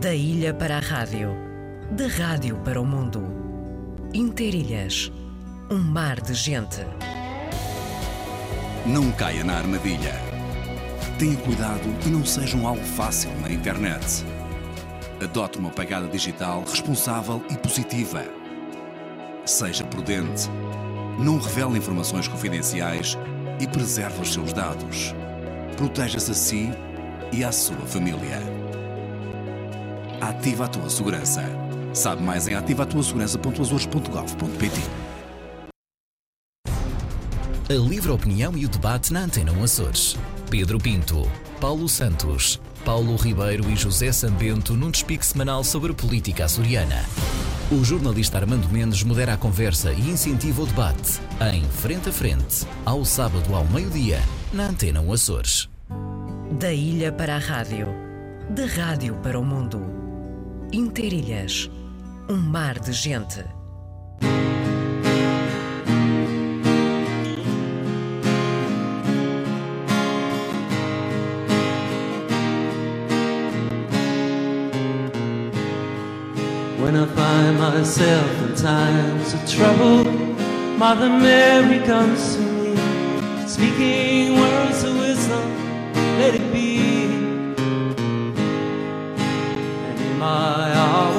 Da ilha para a rádio, da rádio para o mundo. Interilhas, um mar de gente. Não caia na armadilha. Tenha cuidado e não seja um alvo fácil na internet. Adote uma pegada digital responsável e positiva. Seja prudente. Não revele informações confidenciais e preserve os seus dados. Proteja-se a si e à sua família. Ativa a tua segurança. Sabe mais em ativatuasegurança.azores.gov.pt A livre opinião e o debate na Antena 1 Açores. Pedro Pinto, Paulo Santos, Paulo Ribeiro e José Sambento num despique semanal sobre a política açoriana. O jornalista Armando Mendes modera a conversa e incentiva o debate em Frente a Frente, ao sábado ao meio-dia, na Antena 1 Açores. Da ilha para a rádio, da rádio para o mundo. Interilhas, um mar de gente. When I find myself in times of trouble, Mother Mary comes to me, speaking words of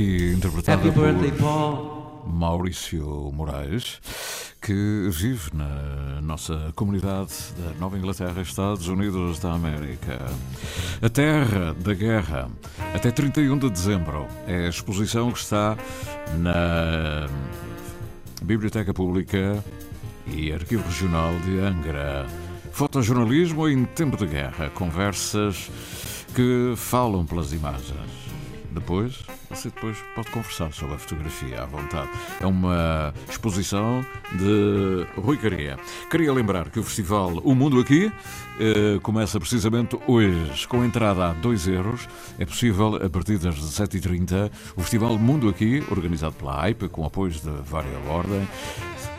aqui interpretada Happy birthday, por Paul. Maurício Moraes, que vive na nossa comunidade da Nova Inglaterra, Estados Unidos da América. A Terra da Guerra, até 31 de dezembro, é a exposição que está na Biblioteca Pública e Arquivo Regional de Angra. Fotojornalismo em tempo de guerra, conversas que falam pelas imagens. Depois, você depois pode conversar sobre a fotografia à vontade. É uma exposição de Rui Caria. Queria lembrar que o festival O Mundo Aqui eh, começa precisamente hoje, com entrada a 2 euros. É possível a partir das 17h30. O festival Mundo Aqui, organizado pela AIPA, com apoios de várias ordem.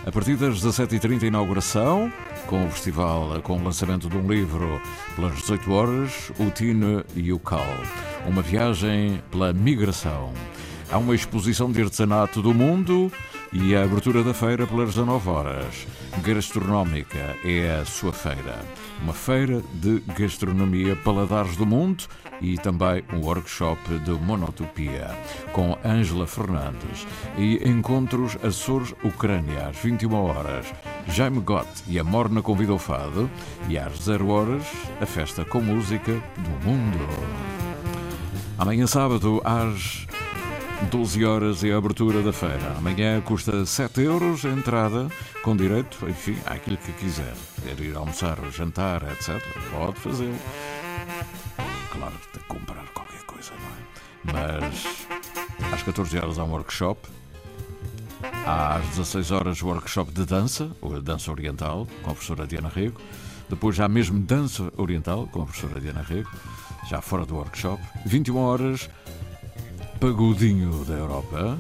A partir das 17h30, inauguração, com o festival, com o lançamento de um livro pelas 18 horas, o Tino e o Cal. Uma viagem pela migração. Há uma exposição de artesanato do mundo e a abertura da feira pelas 19 horas. Gastronómica é a sua feira. Uma feira de gastronomia paladares do mundo e também um workshop de monotopia com Ângela Fernandes e encontros Açores Ucrânia às 21 horas. Jaime Gott e a Morna convida o fado e às 0 horas a festa com música do mundo. Amanhã sábado às 12 horas é a abertura da feira. Amanhã custa 7 euros a entrada, com direito, enfim, àquilo que quiser. Quer ir almoçar, jantar, etc. Pode fazê-lo. Claro, tem que comprar qualquer coisa, não é? Mas às 14 horas há um workshop. Às 16 horas, workshop de dança, ou dança oriental, com a professora Diana Rego. Depois já mesmo dança oriental, com a professora Diana Rego, já fora do workshop. 21 horas, pagodinho da Europa,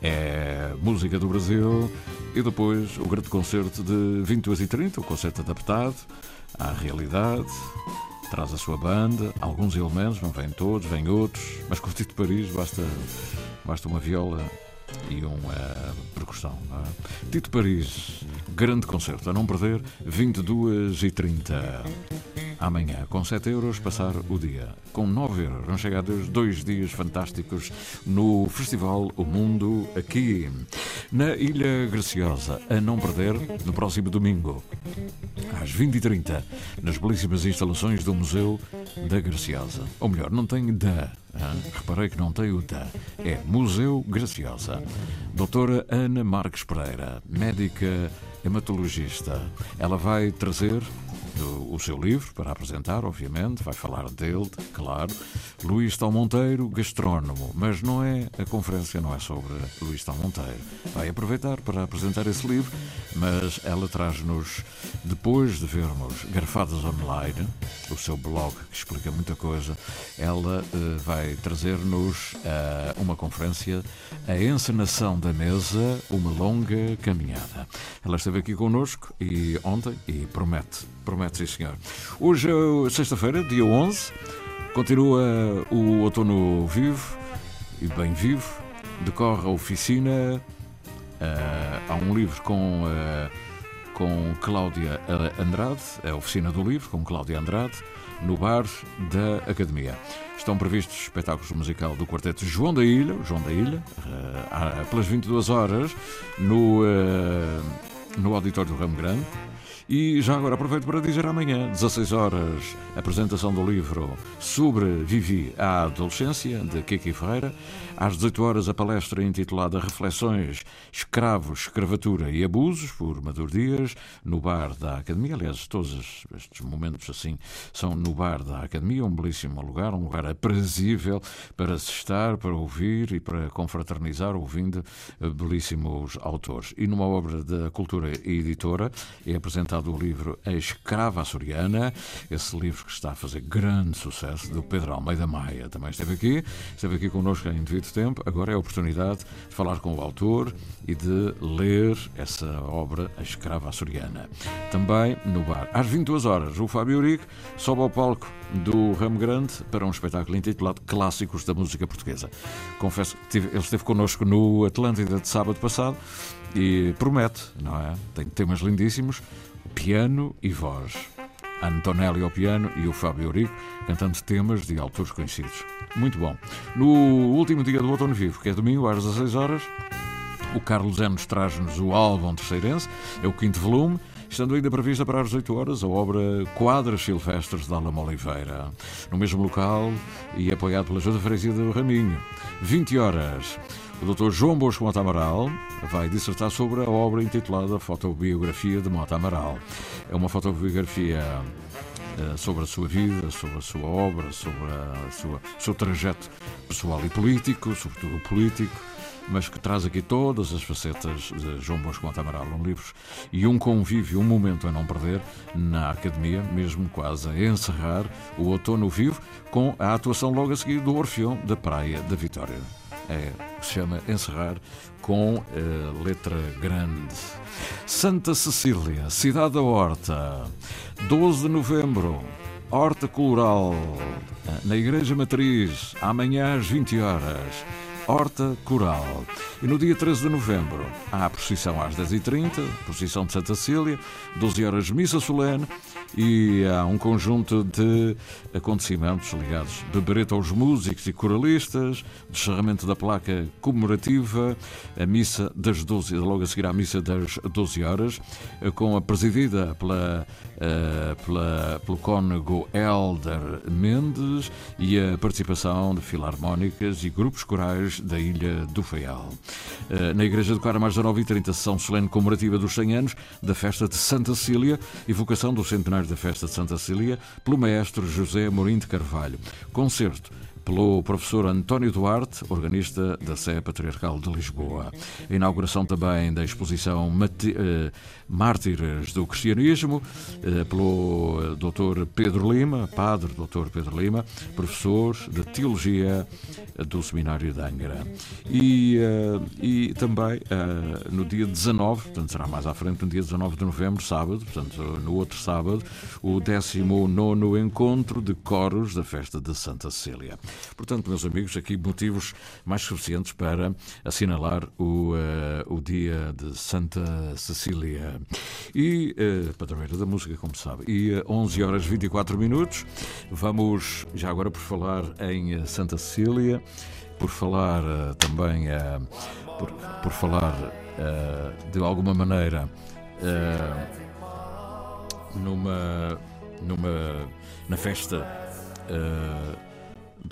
é música do Brasil e depois o grande concerto de 22 e 30, o concerto adaptado à realidade, traz a sua banda, alguns elementos, não vêm todos, vêm outros, mas Tito Paris basta, basta uma viola e uma percussão. É? Tito Paris, grande concerto, a não perder, 22 e 30 amanhã, com 7 euros, passar o dia. Com 9 euros, vão chegar dois dias fantásticos no Festival O Mundo, aqui na Ilha Graciosa. A não perder, no próximo domingo, às 20h30, nas belíssimas instalações do Museu da Graciosa. Ou melhor, não tem da. Reparei que não tem o da. É Museu Graciosa. Doutora Ana Marques Pereira, médica hematologista. Ela vai trazer o seu livro para apresentar, obviamente, vai falar dele, claro. Luís Tal Monteiro, gastrónomo, mas não é a conferência não é sobre Luís Tal Monteiro. Vai aproveitar para apresentar esse livro, mas ela traz-nos depois de vermos Garfadas Online, o seu blog que explica muita coisa, ela uh, vai trazer-nos uh, uma conferência, a encenação da mesa, uma longa caminhada. Ela esteve aqui connosco e ontem e promete Promete, sim, senhor. Hoje é sexta-feira, dia 11. Continua o outono vivo e bem vivo. Decorre a oficina. Uh, há um livro com, uh, com Cláudia Andrade, a oficina do livro, com Cláudia Andrade, no bar da Academia. Estão previstos espetáculos musical do quarteto João da Ilha, João da Ilha, uh, pelas 22 horas, no, no auditório do Ramo Grande. E já agora aproveito para dizer amanhã, 16 horas, apresentação do livro sobre Vivi à Adolescência, de Kiki Ferreira. Às 18 horas, a palestra intitulada Reflexões, Escravos, Escravatura e Abusos, por Maduro Dias, no bar da Academia. Aliás, todos estes momentos assim são no bar da Academia, um belíssimo lugar, um lugar aprazível para se estar, para ouvir e para confraternizar, ouvindo belíssimos autores. E numa obra da Cultura Editora é apresentado o livro A Escrava Açoriana, esse livro que está a fazer grande sucesso, do Pedro Almeida Maia. Também esteve aqui, esteve aqui connosco em devido tempo, agora é a oportunidade de falar com o autor e de ler essa obra, A Escrava Açoriana. Também no bar. Às 22 horas, o Fábio Urique sobe ao palco do Ramo Grande para um espetáculo intitulado Clássicos da Música Portuguesa. Confesso que ele esteve connosco no Atlântida de sábado passado e promete, não é? Tem temas lindíssimos, piano e voz. Antonelli ao piano e o Fábio Eurico cantando temas de autores conhecidos. Muito bom. No último dia do Outono Vivo, que é domingo, às 16 horas, o Carlos Enos traz-nos o álbum terceirense, é o quinto volume, estando ainda prevista para as 18 horas a obra Quadras Silvestres de Alamo Oliveira, no mesmo local e apoiado pela Junta Freguesia do Raminho. 20 horas. O Dr. João Bosco Mota Amaral vai dissertar sobre a obra intitulada Fotobiografia de Mota Amaral. É uma fotobiografia eh, sobre a sua vida, sobre a sua obra, sobre a sua, o seu trajeto pessoal e político, sobretudo político, mas que traz aqui todas as facetas de João Bosco Mota Amaral, um livro e um convívio, um momento a não perder na Academia, mesmo quase a encerrar o outono vivo, com a atuação logo a seguir do Orfeão da Praia da Vitória é, se chama Encerrar com uh, letra grande. Santa Cecília, Cidade da Horta, 12 de novembro, Horta Coloral, na Igreja Matriz, amanhã às 20 horas. Horta Coral. E no dia 13 de novembro há a procissão às 10h30, procissão de Santa Cília, 12 horas missa solene e há um conjunto de acontecimentos ligados bebereta aos músicos e coralistas, descerramento da placa comemorativa, a missa das 12, logo a seguir à missa das 12 horas, com a presidida pela, uh, pela, pelo cônego Helder Mendes e a participação de filarmónicas e grupos corais da Ilha do Faial. Uh, na Igreja do Carmo, às 19h30, sessão solene comemorativa dos 100 anos da festa de Santa Cília, evocação do centenário da festa de Santa Cília, pelo maestro José Amorim de Carvalho. Concerto pelo professor António Duarte, organista da Sé Patriarcal de Lisboa. A inauguração também da exposição Mati uh, Mártires do Cristianismo, uh, pelo Dr. Pedro Lima, padre Dr. Pedro Lima, professor de Teologia do Seminário de Angra. E, e também no dia 19, portanto será mais à frente, no dia 19 de novembro, sábado, portanto no outro sábado, o 19 encontro de coros da festa de Santa Cecília. Portanto, meus amigos, aqui motivos mais suficientes para assinalar o, uh, o dia de Santa Cecília. E, uh, padroeira da música, como sabe. E uh, 11 horas 24 minutos. Vamos, já agora por falar em Santa Cecília, por falar uh, também, por, por falar de alguma maneira numa, numa, na festa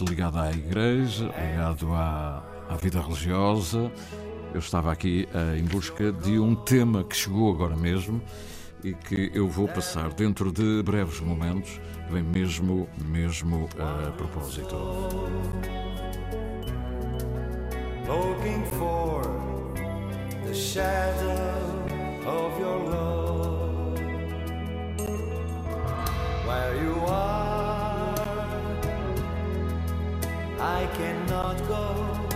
ligado à igreja, ligado à, à vida religiosa. Eu estava aqui uh, em busca de um tema que chegou agora mesmo e que eu vou passar dentro de breves momentos, vem mesmo, mesmo a propósito. Looking for the shadow of your love where you are I cannot go.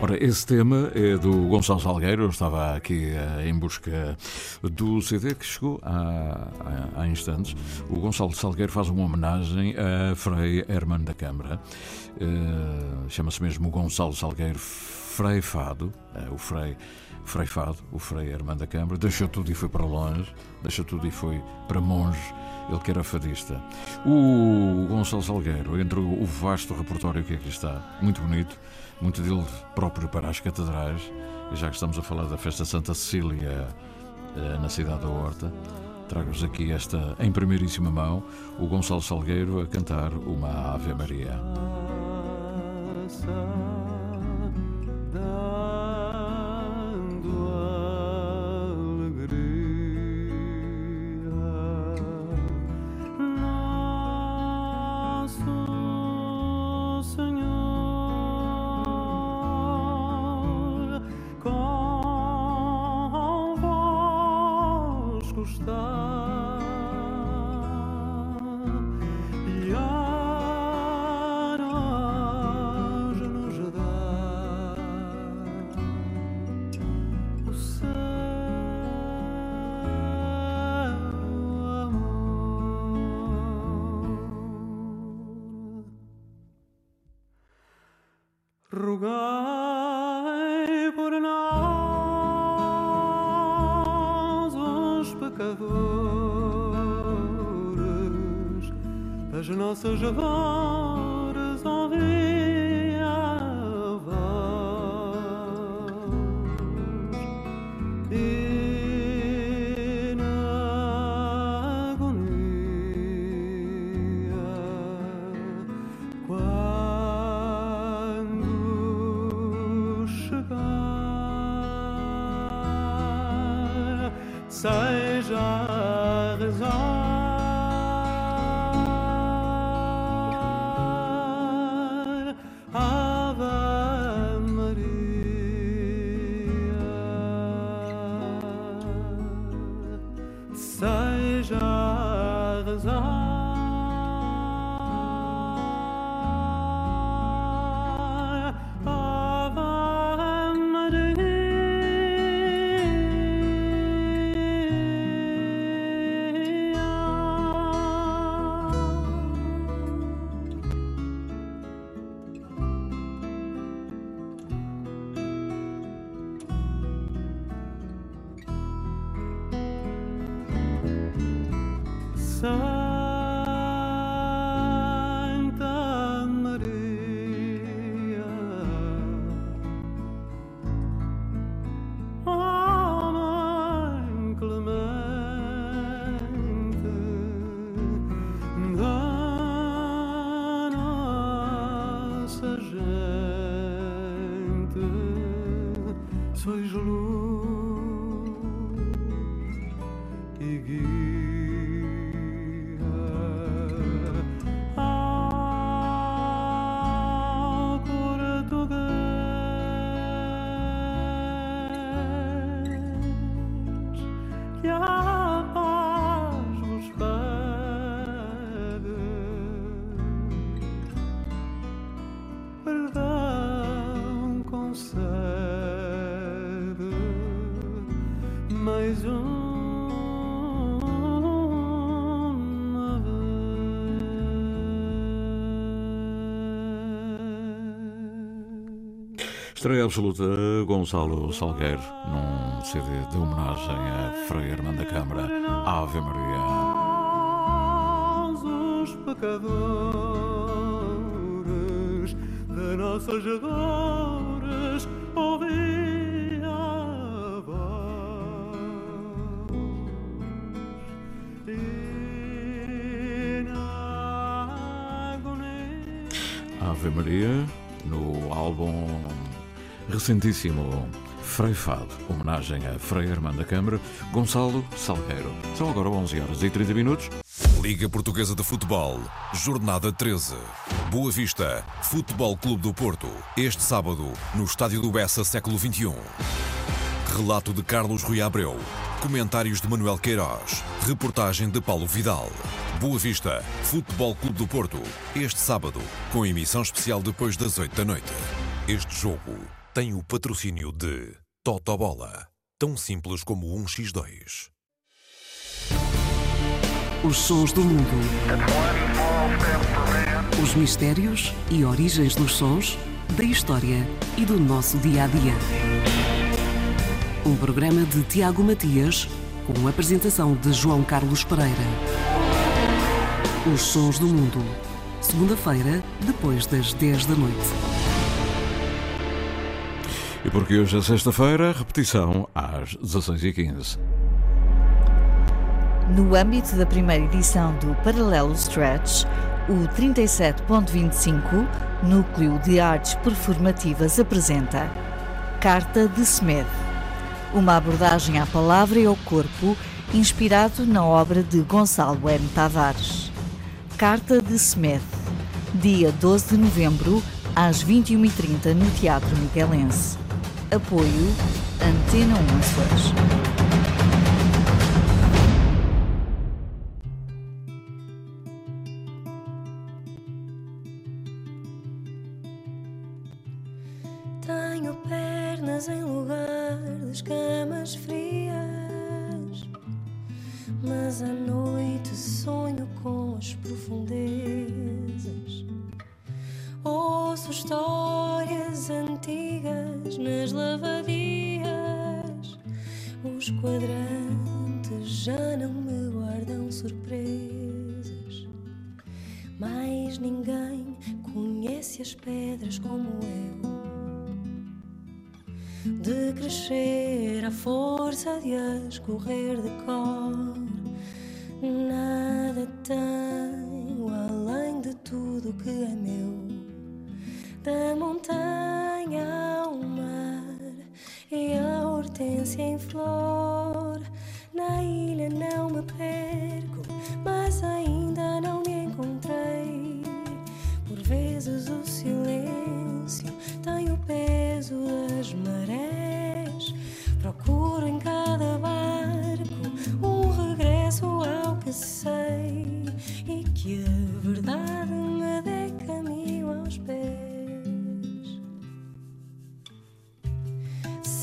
Ora, esse tema é do Gonçalo Salgueiro. Eu estava aqui uh, em busca do CD que chegou há, há, há, instantes. O Gonçalo Salgueiro faz uma homenagem a Frei Herman da Câmara. Uh, Chama-se mesmo Gonçalo Salgueiro Frei Fado, uh, o Frei Frei Fado, o Frei Herman da Câmara. Deixou tudo e foi para longe, deixou tudo e foi para monge ele que era fadista. O Gonçalo Salgueiro, entre o vasto repertório que aqui está, muito bonito, muito dele próprio para as catedrais, e já que estamos a falar da festa Santa Cecília eh, na cidade da Horta, trago-vos aqui esta, em primeiríssima mão, o Gonçalo Salgueiro a cantar uma Ave Maria. Nossas seja Estreia absoluta Gonçalo Salgueiro num CD de homenagem a Frei Armando da Câmara Ave Maria. Os pecadores de nossas dores, ouvi a voz. Ave Maria no álbum recentíssimo Frei Fado, homenagem a Frei Armando da Câmara Gonçalo Salgueiro. São agora 11 horas e 30 minutos. Liga Portuguesa de Futebol, Jornada 13. Boa Vista, Futebol Clube do Porto. Este sábado, no Estádio do Bessa, século XXI. Relato de Carlos Rui Abreu. Comentários de Manuel Queiroz. Reportagem de Paulo Vidal. Boa Vista, Futebol Clube do Porto. Este sábado, com emissão especial depois das 8 da noite. Este jogo tem o patrocínio de Totobola. Tão simples como um X2. Os sons do mundo. Os mistérios e origens dos sons, da história e do nosso dia a dia. Um programa de Tiago Matias, com apresentação de João Carlos Pereira. Os sons do mundo. Segunda-feira, depois das 10 da noite. E porque hoje é sexta-feira, repetição às 16h15. No âmbito da primeira edição do Paralelo Stretch, o 37.25, Núcleo de Artes Performativas, apresenta Carta de Smith, uma abordagem à palavra e ao corpo inspirado na obra de Gonçalo M. Tavares. Carta de Smith, dia 12 de novembro, às 21h30 no Teatro Miguelense. Apoio Antena 1 Açores. Ninguém conhece as pedras como eu de crescer à força de as correr de cor. Nada tenho além de tudo que é meu, da montanha ao mar e a hortência em flor.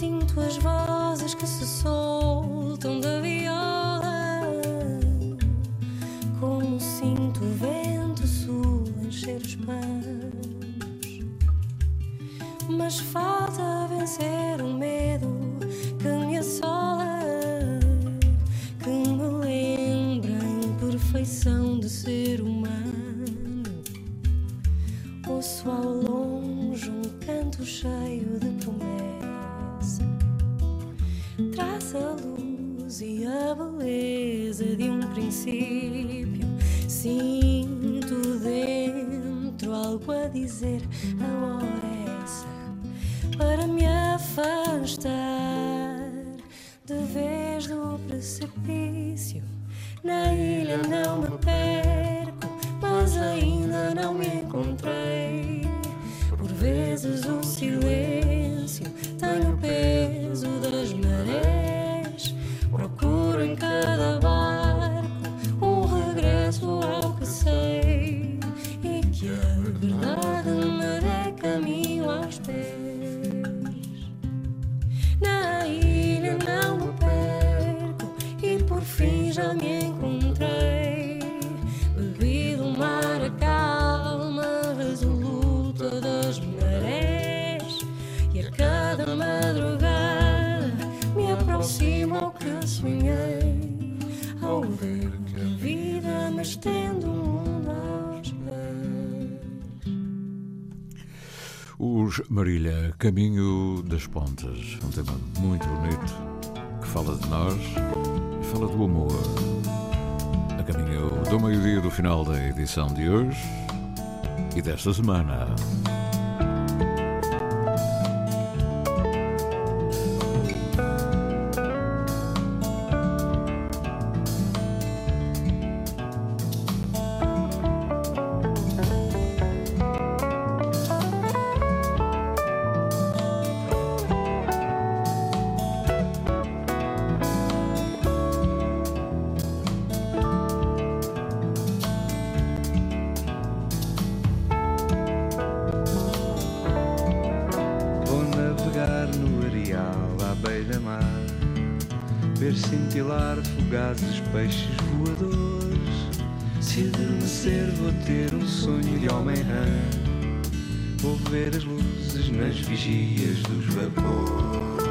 Sinto as vozes que se soltam da viola, como sinto o vento sul encher os panos. Mas falta vencer o medo dizer. A hora é essa para me afastar de vez do precipício. Na ilha não me perco, mas ainda não me encontrei. Por vezes o silêncio tem o peso das marés. Procuro em cada barco vida me estende o mundo aos pés. Os Marília, Caminho das Pontas, um tema muito bonito que fala de nós fala do amor. A caminho do meio-dia do final da edição de hoje e desta semana. Ver cintilar fugazes peixes voadores. Se adormecer, vou ter um sonho de homem-rã. Vou ver as luzes nas vigias dos vapores.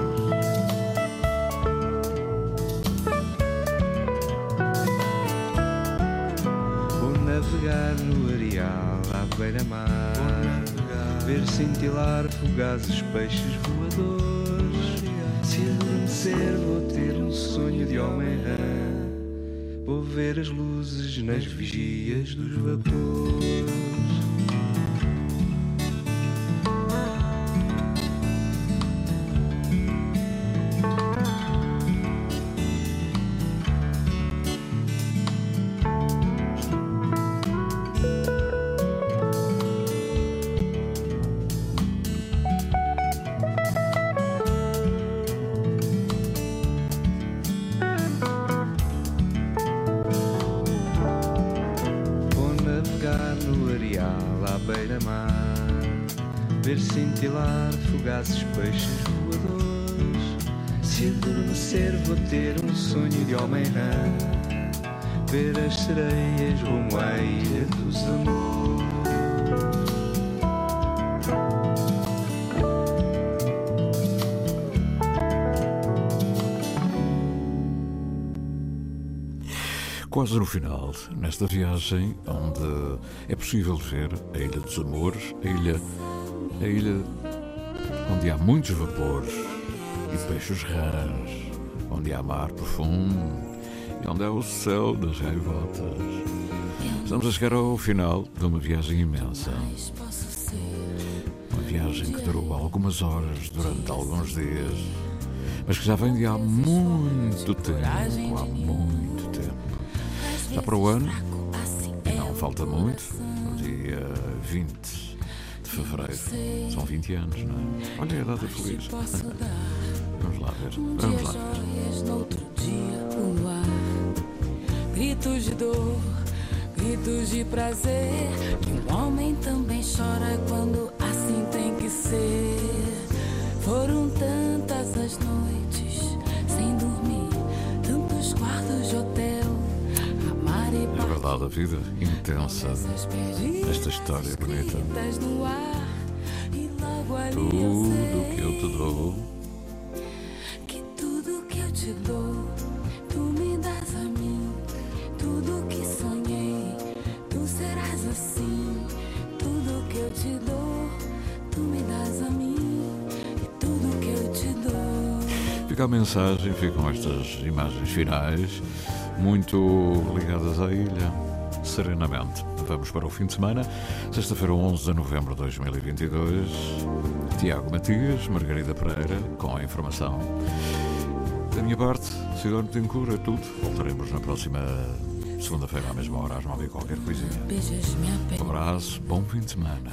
Navegar no areal à beira-mar Ver cintilar fugazes peixes voadores Se adormecer vou ter um sonho de homem-rã Vou ver as luzes nas vigias dos vapores fugazes peixes voadores. Se adormecer vou ter um sonho de homem-rã Ver as sereias rumo à ilha dos amores. Quase no final, nesta viagem onde é possível ver a Ilha dos Amores, a ilha, a ilha onde há muitos vapores e peixes rãs, onde há mar profundo e onde há o céu das gaivotas. Estamos a chegar ao final de uma viagem imensa. Uma viagem que durou algumas horas durante alguns dias, mas que já vem de há muito tempo, há muito tempo. Já para o ano, e não falta muito, no dia 20 de fevereiro. São 20 anos, não é? Olha a data feliz. Vamos lá ver. Vamos lá ver. Gritos de dor, gritos de prazer. Que um homem também chora quando assim tem que ser. Foram tantas as noites Amar e É verdade, a vida intensa. Esta história bonita. Tudo que eu te dou. que tudo que eu te dou, tu me das a mim. Tudo que sonhei, tu serás assim. Tudo que eu te dou, tu me das a mim. E tudo que eu te dou. Fica a mensagem, ficam estas imagens finais, muito ligadas à ilha, serenamente. Vamos para o fim de semana, sexta-feira, 11 de novembro de 2022. Tiago Matias, Margarida Pereira, com a informação. Da minha parte, Cidone Tencourt, é tudo. Voltaremos na próxima segunda-feira, à mesma hora, às nove e qualquer coisinha. Um abraço, bom fim de semana.